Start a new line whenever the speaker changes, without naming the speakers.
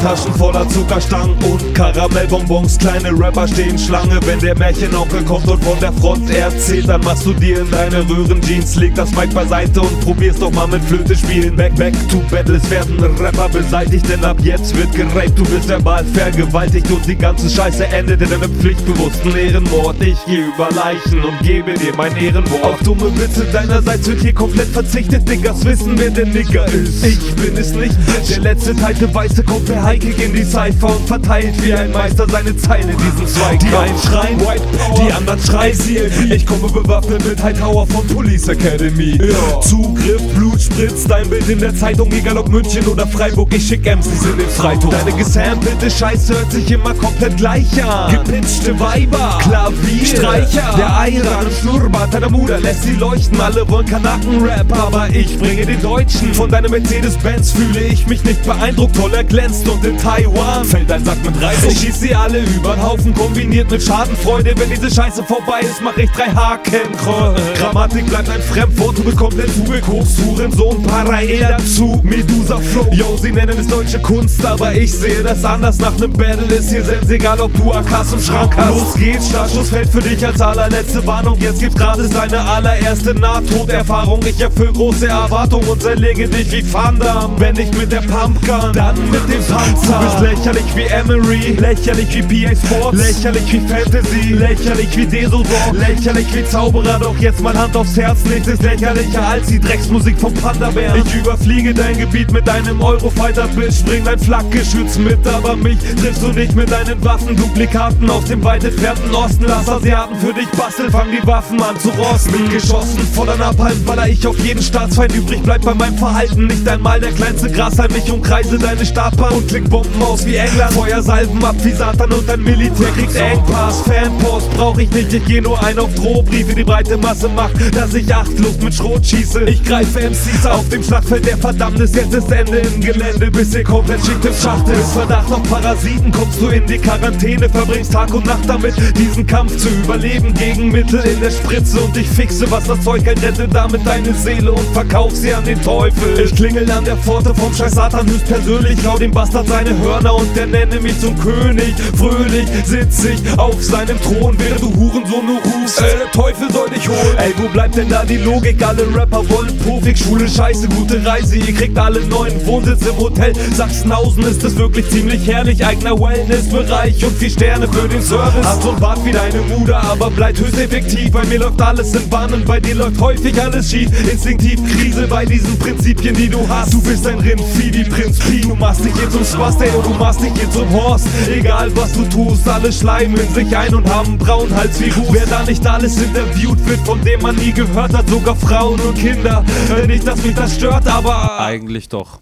Taschen voller Zuckerstangen und Karamellbonbons. Kleine Rapper stehen Schlange, wenn der Märchenonkel kommt und von der Front erzählt, dann machst du dir in deine Röhrenjeans, leg das Mic beiseite und probierst doch mal mit Flöte spielen. Back, back to battle, es werden Rapper beseitigt, denn ab jetzt wird geraped, du bist verbal vergewaltigt und die ganze Scheiße endet in einem pflichtbewussten Ehrenmord. Ich geh über Leichen und gebe dir mein Ehrenwort. Auf dumme Witze deinerseits wird hier komplett verzichtet, Niggas wissen, wer der Nigger ist. Ich bin es nicht, der letzte teilte Weiße kommt per Heike in die Cypher und verteilt wie ein Meister seine Zeilen in diesen Zweig. Die einen schreien White Power, die anderen schreien CLB. Ich komme bewaffnet mit Hightower von Police Academy. Ja. Zugriff, Blut spritzt, dein Bild in der Zeitung, egal ob München oder Freiburg. Ich schick MCs in den Freiton. Deine gesampelte Scheiße hört sich immer komplett gleich an. Gepitchte Weiber, Klavier, Streicher, der Eier im Schnurrbart deiner Mutter lässt sie leuchten. Alle wollen Kanaken-Rap, aber ich bringe den Deutschen. Von deinem Mercedes-Benz fühle ich mich nicht beeindruckt, toll er glänzt und in Taiwan fällt ein Sack mit Reis. Ich schieß sie alle über den Haufen, kombiniert mit Schadenfreude. Wenn diese Scheiße vorbei ist, mach ich drei Hakenkreuz. Grammatik bleibt ein Fremdwort, du bist komplett Koks, Hurensohn, Parae dazu, Medusa Flow. Yo, sie nennen es deutsche Kunst, aber ich sehe das anders. Nach nem Battle ist hier selbst egal, ob du AKs im Schrank hast. Los geht's, Startschuss fällt für dich als allerletzte Warnung. Jetzt gibt's gratis deine allererste Nahtoderfahrung. Ich erfüll große Erwartungen und zerlege dich wie Van Damme. Wenn nicht mit der Pumpgun, dann mit dem Panzer. Du bist lächerlich wie Emery, lächerlich wie PA Sports, lächerlich wie Fantasy, lächerlich wie Desodor, lächerlich wie Zauberer. Doch jetzt mal Hand aufs Herz, nichts ist lächerlicher als die Drecksmusik vom Panda-Bär. Ich überfliege dein Gebiet mit deinem Eurofighter-Bitch, bring dein Flakgeschütz mit, aber mich triffst du nicht mit deinen Waffenduplikaten aus dem weit entfernten Osten. Lass Asiaten für dich basteln, fang die Waffen an zu rosten. Mit geschossen voller Napalm baller ich auf jeden Staatsfeind übrig, bleib bei meinem Verhalten. Nicht einmal der kleinste Grashalm, ich umkreise deine Startbahn und klick Bomben aus wie England. Feuersalben ab wie Satan und dein Militär kriegt Engpass. Fanpost brauch ich nicht, ich geh nur ein auf Drohbriefe. Die breite Masse macht, dass ich achtlos mit Schrot schieße. Ich greife MCs auf dem Schlachtfeld der Verdammnis. Jetzt ist Ende im Gelände, bis ihr komplett schickt im Schacht ist. Verdacht auf Parasiten kommst du in die Quarantäne, verbringst Tag und Nacht damit, diesen Kampf zu überleben. Gegen Mittel in der Spritze und ich fixe, was das Zeug rette damit deine Seele und verkauf sie an den Teufel. Ich klingel an der Pforte vom Scheiß Satan höchstpersönlich, klau dem Bastard seine Hörner und der nenne mich zum König. Fröhlich sitz ich auf seinem Thron, während du Hurensohn nur rufst. Äh, der Teufel soll dich holen. Ey, wo bleibt denn da die Logik? Alle Rapper wollen Profik, Schule, Scheiße, gute Reise. Ihr kriegt alle neuen Wohnsitz im Hotel. Sachsenhausen ist es wirklich ziemlich herrlich. Eigener Wellnessbereich und vier Sterne für den Service. So ein Bart wie deine Mutter, aber bleibt höchst effektiv. Bei mir läuft alles in Bahnen, bei dir läuft häufig alles schief. Instinktiv Krise bei diesen Prinzipien, die du hast. Du bist ein Rindvieh wie Prinz Pi. Du machst dich hier zum Spaß, ey, du machst dich hier zum Horst. Egal was du tust, alle schleimen sich ein und haben braunen Hals wie Ruß. Wer da nicht alles interviewt wird, von dem man nie gehört hat, sogar Frauen und Kinder. Nicht, dass mich das stört, aber
Eigentlich doch.